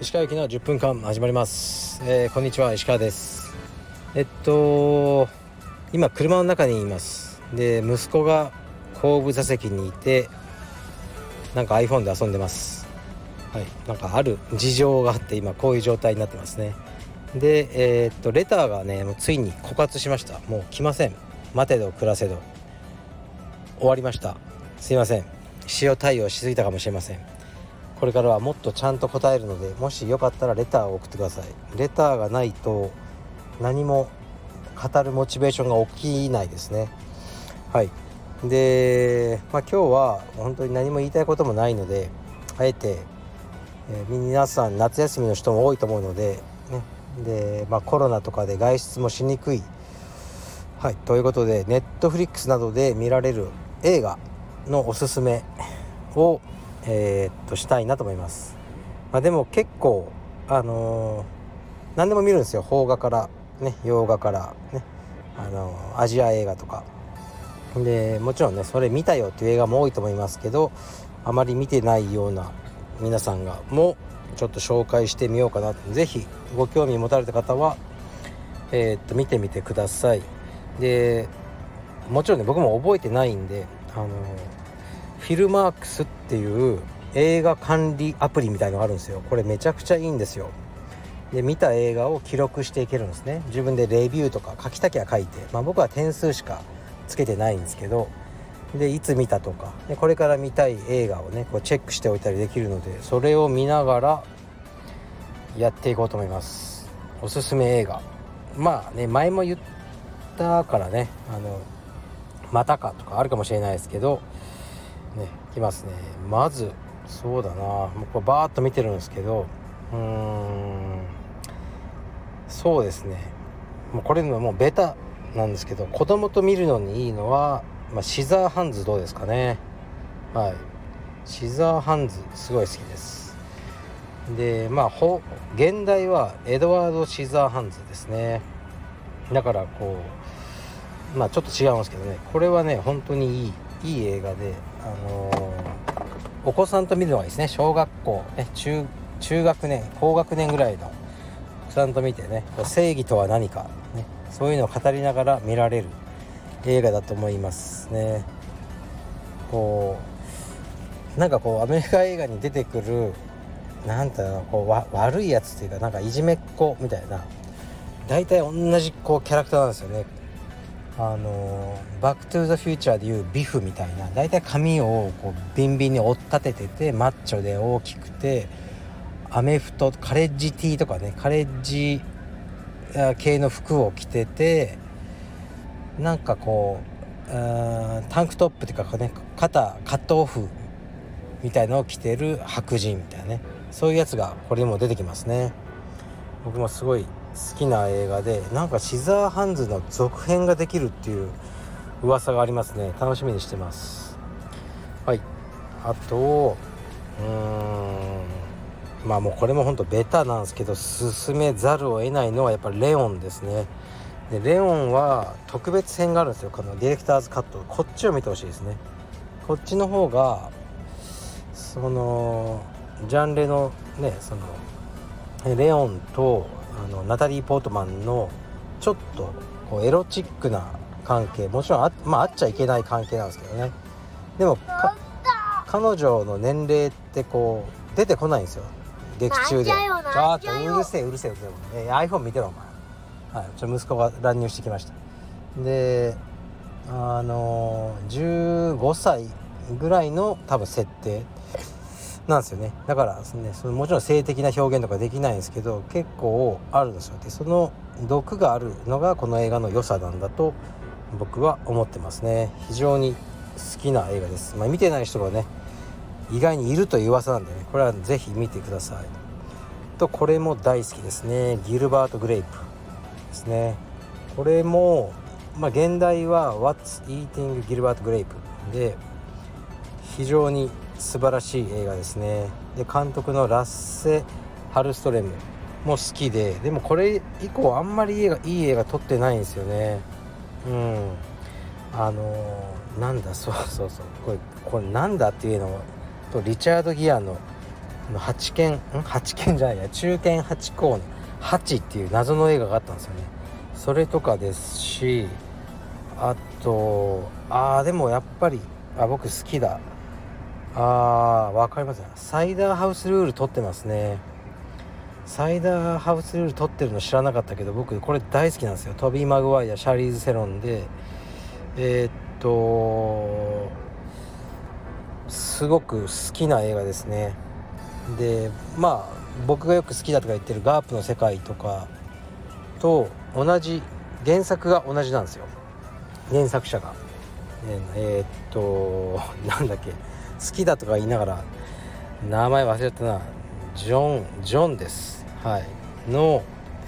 石川行きの10分間始まります、えー、こんにちは石川です。えっと今車の中にいます。で息子が後部座席にいてなんか iPhone で遊んでます。はいなんかある事情があって今こういう状態になってますね。でえー、っとレターがねもうついに枯渇しました。もう来ません。待てど暮らせど。終わりました。すいません。使用対応しすぎたかもしれません。これからはもっとちゃんと答えるのでもしよかったらレターを送ってください。レターがないと何も語るモチベーションが起きないですね。はい。で、まあ、今日は本当に何も言いたいこともないのであえて、えー、皆さん夏休みの人も多いと思うので、ね。でまあ、コロナとかで外出もしにくい。はい。ということでネットフリックスなどで見られる映画のおすすめを、えー、っとしたいなと思います、まあ、でも結構あのー、何でも見るんですよ。邦画からね洋画からねあのー、アジア映画とか。でもちろんねそれ見たよっていう映画も多いと思いますけどあまり見てないような皆さんがもちょっと紹介してみようかな是非ご興味持たれた方はえー、っと見てみてください。でもちろんね僕も覚えてないんであのフィルマークスっていう映画管理アプリみたいのがあるんですよ。これめちゃくちゃいいんですよ。で見た映画を記録していけるんですね。自分でレビューとか書きたきゃ書いて、まあ、僕は点数しかつけてないんですけど。でいつ見たとか。でこれから見たい映画をねこうチェックしておいたりできるのでそれを見ながらやっていこうと思います。おすすめ映画。まあね前も言ったからねあのまたかとかあるかもしれないですけどねきますね。まずそうだな。もうこれバーッと見てるんですけどうーん。そうですね。もうこれのもうベタなんですけど子供と見るのにいいのは、まあ、シザーハンズどうですかね。はい。シザーハンズすごい好きです。でまあ現代はエドワード・シザーハンズですね。だからこうまあちょっと違うんですけどね。これはね本当にいいいい映画であのー、お子さんと見るのがいいですね。小学校、ね、中中学年高学年ぐらいのお子さんと見てね正義とは何か、ね、そういうのを語りながら見られる映画だと思いますね。こうなんかこうアメリカ映画に出てくるなんていうのこうわ悪いやつっていうかなんかいじめっ子みたいな大体同じこうキャラクターなんですよね。あのバック・トゥ・ザ・フューチャーでいうビフみたいな大体髪をこうビンビンに追っ立てててマッチョで大きくてアメフトカレッジティーとかねカレッジ系の服を着ててなんかこうタンクトップっていうかね肩カットオフみたいのを着てる白人みたいなねそういうやつがこれにも出てきますね。僕もすごい好きな映画でなんかシザーハンズの続編ができるっていう噂がありますね。楽しみにしてます。はい。あとうーん。まあもうこれもほんとベタなんですけど進めざるを得ないのはやっぱりレオンですね。でレオンは特別編があるんですよ。このディレクターズカットこっちを見てほしいですね。こっちの方がそのジャンルのねそのレオンとあのナタリー・ポートマンのちょっとこうエロチックな関係もちろんあ,、まあ、あっちゃいけない関係なんですけどね。でも彼女の年齢ってこう出てこないんですよ。劇中で。ちょっとうるせえうるせえうるせえ、え iPhone 見てろお前。はい。ちょ息子が乱入してきました。であの15歳ぐらいの多分設定なんですよね。だからですねそのもちろん性的な表現とかできないんですけど結構あるんですよ。でその毒があるのがこの映画の良さなんだと僕は思ってますね。非常に好きな映画です、まあ、見てない人がね意外にいるという噂なんでねこれは是非見てください。とこれも大好きですね。ギルバート・グレープですね。これもまあ現代は「What's Eating Gilbert Grape」で非常に素晴らしい映画ですね。で監督のラッセ・ハルストレムも好きででもこれ以降あんまりいい映画いい映画撮ってないんですよね。うん。あのー、なんだそうそうそう。これこれなんだっていうのとリチャード・ギアの八剣ん？八剣じゃないや。中堅八校の8っていう謎の映画があったんですよね。それとかですしあとああでもやっぱりあ僕好きだ。あー分かりますサイダーハウスルール撮ってますね。サイダーハウスルール撮ってるの知らなかったけど僕これ大好きなんですよ。トビー・マグワイアシャーリーズ・セロンで。えー、っとすごく好きな映画ですね。でまあ僕がよく好きだとか言ってるガープの世界とかと同じ原作が同じなんですよ。原作者が、えー、っとなんだっけ。好きだとか言いながら名前忘れたな。ジョンジョンです。はい。の、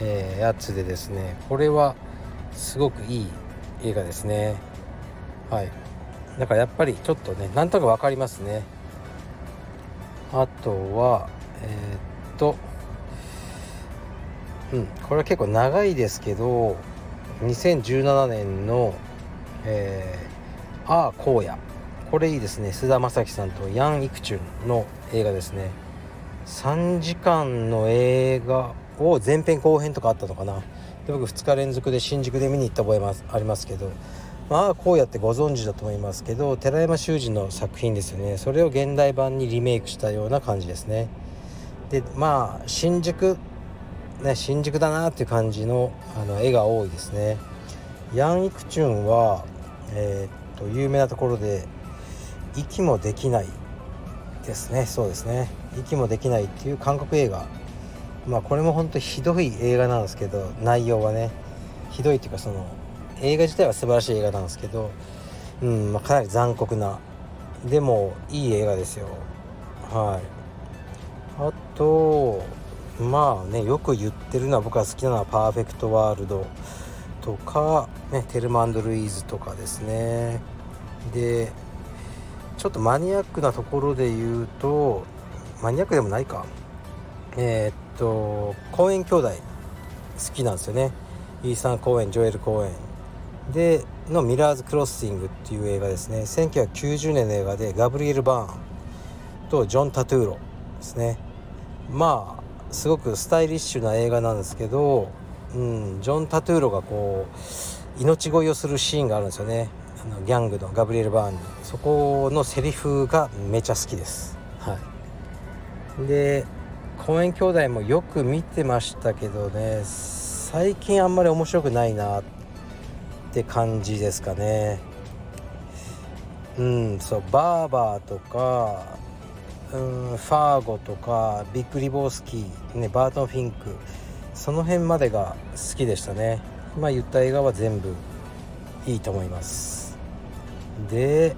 えー、やつでですね。これはすごくいい映画ですね。はい。だからやっぱりちょっとねなんとか分かりますね。あとはえー、っとうん。これは結構長いですけど2017年のえー、ああ荒野。これいいですね。菅田将暉さんとヤン・イクチュンの映画ですね。3時間の映画を前編後編とかあったのかな。で僕2日連続で新宿で見に行った覚えますありますけど。まあこうやってご存知だと思いますけど寺山修司の作品ですよね。それを現代版にリメイクしたような感じですね。でまあ新宿ね新宿だなっていう感じのあの絵が多いですね。ヤン・イクチュンはえー、っと有名なところで息もできないですね。そうですね。息もできないっていう韓国映画。まあこれも本当ひどい映画なんですけど内容はね。ひどいっていうかその映画自体は素晴らしい映画なんですけど、うんまあ、かなり残酷な。でもいい映画ですよ。はい。あとまあねよく言ってるのは僕が好きなのは「パーフェクトワールド」とか、ね、テルマンド・ルイーズとかですね。でちょっとマニアックなところで言うとマニアックでもないか。えー、っと公園兄弟好きなんですよね。イーサン・公園ジョエル公園。でのミラーズ・クロッシングっていう映画ですね。1990年の映画でガブリエル・バーンとジョン・タトゥーロですね。まあすごくスタイリッシュな映画なんですけど、うん、ジョン・タトゥーロがこう命乞いをするシーンがあるんですよね。のギャングのガブリエル・バーンにそこのセリフがめちゃ好きです。はい。で公園兄弟もよく見てましたけどね最近あんまり面白くないなって感じですかね。うんそうバーバーとかうんファーゴとかビッグリボースキー、ね、バートン・フィンクその辺までが好きでしたね。今言った映画は全部いいと思いますで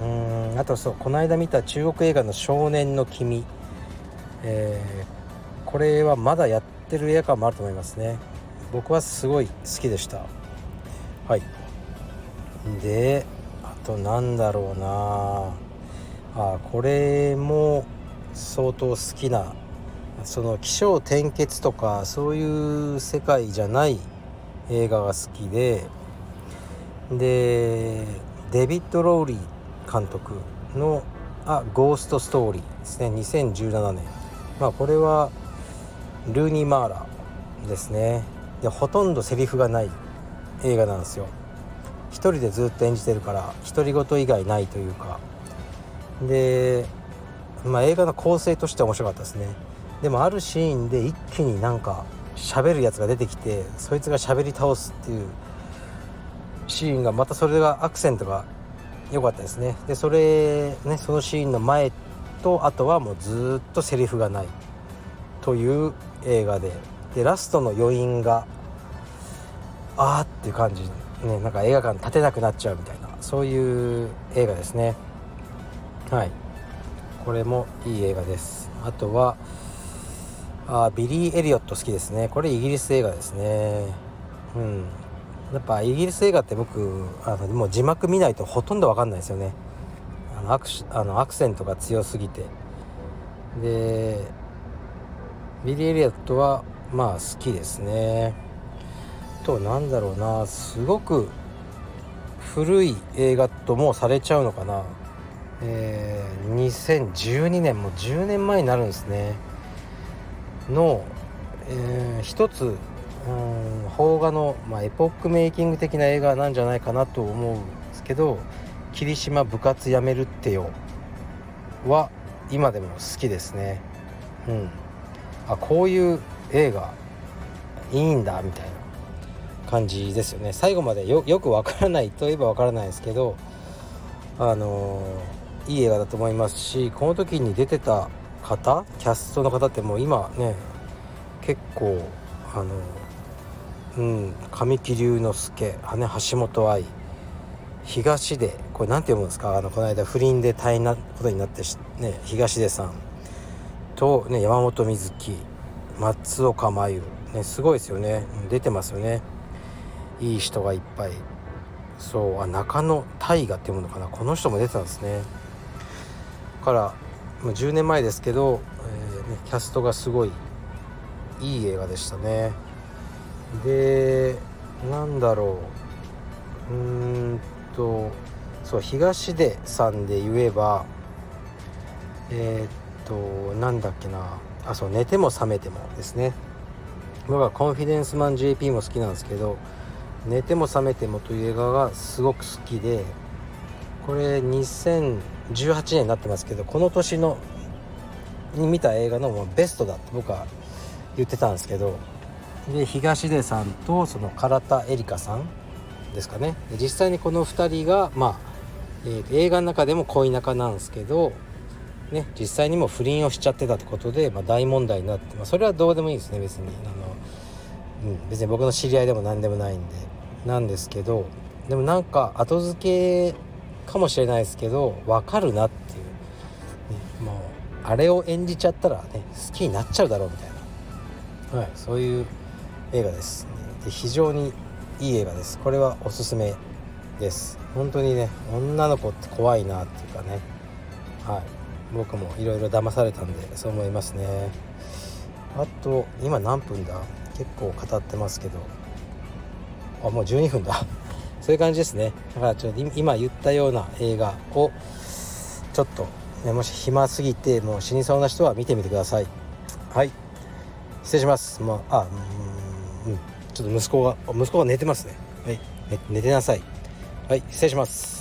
うんあとそうこの間見た中国映画の「少年の君」えー、これはまだやってる映画館もあると思いますね。僕はすごい好きでした。はい。であとなんだろうな。あこれも相当好きなその起承転結とかそういう世界じゃない映画が好きで。でデビッド・ローリー監督の「 A Ghost Story」ですね。2017年。まあこれはルーニー・マーラーですね。でほとんどセリフがない映画なんですよ。一人でずっと演じてるから独り言以外ないというか。で、まあ、映画の構成としては面白かったですね。でもあるシーンで一気になんか喋るやつが出てきてそいつが喋り倒すっていうシーンがまたそれがアクセントが良かったですね。でそれねそのシーンの前とあとはもうずっとセリフがないという映画で。でラストの余韻があーっていう感じねなんか映画館立てなくなっちゃうみたいなそういう映画ですね。はい。これもいい映画です。あとはあビリー・エリオット好きですね。これイギリス映画ですね。うん。やっぱイギリス映画って僕あのもう字幕見ないとほとんど分かんないですよね。あのアクあのアクセントが強すぎて。でビリー・エリオットはまあ好きですね。となんだろうな。すごく古い映画ともされちゃうのかな。えー、2012年も10年前になるんですね。の、えー、一つうん邦画の、まあ、エポックメイキング的な映画なんじゃないかなと思うんですけど「霧島部活やめるってよ」は今でも好きですね。うん。あこういう映画いいんだみたいな感じですよね。最後までよくわからないといえばわからないですけどあのー、いい映画だと思いますしこの時に出てた方キャストの方ってもう今ね結構あのうん。神木隆之介羽橋本愛。東出これ何て読むんですか？あのこの間不倫で大変なことになってね東出さん。と、ね、山本瑞希。松岡真優、ね、すごいですよね。出てますよね。いい人がいっぱい。そうあ中野大河って読むのかな？この人も出てたんですね。からもう10年前ですけど、えーね、キャストがすごいいい映画でしたね。でなんだろう。うーんとそう東出さんで言えばえー、っとなんだっけな。あそう寝ても覚めてもですね。僕はコンフィデンスマン JP も好きなんですけど寝ても覚めてもという映画がすごく好きでこれ2018年になってますけどこの年のに見た映画のベストだって僕は言ってたんですけどで東出さんとその唐田絵里香さんですかね。実際にこの2人がまあ、えー、映画の中でも恋仲なんですけどね実際にも不倫をしちゃってたってことで、まあ、大問題になって、まあ、それはどうでもいいですね別に。あの、うん、別に僕の知り合いでも何でもないんでなんですけどでもなんか後付けかもしれないですけど分かるなっていう、ね、もうあれを演じちゃったらね好きになっちゃうだろうみたいな、はい、そういう映画です、で非常にいい映画です。これはおすすめです。本当にね女の子って怖いなっていうかね。はい。僕もいろいろ騙されたんでそう思いますね。あと今何分だ？結構語ってますけど。あもう12分だ。そういう感じですね。だからちょっと今言ったような映画をちょっと、ね、もし暇すぎてもう死にそうな人は見てみてください。はい。失礼します。まああうん。ちょっと息子が息子が寝てますね。はい。寝てなさい。はい失礼します。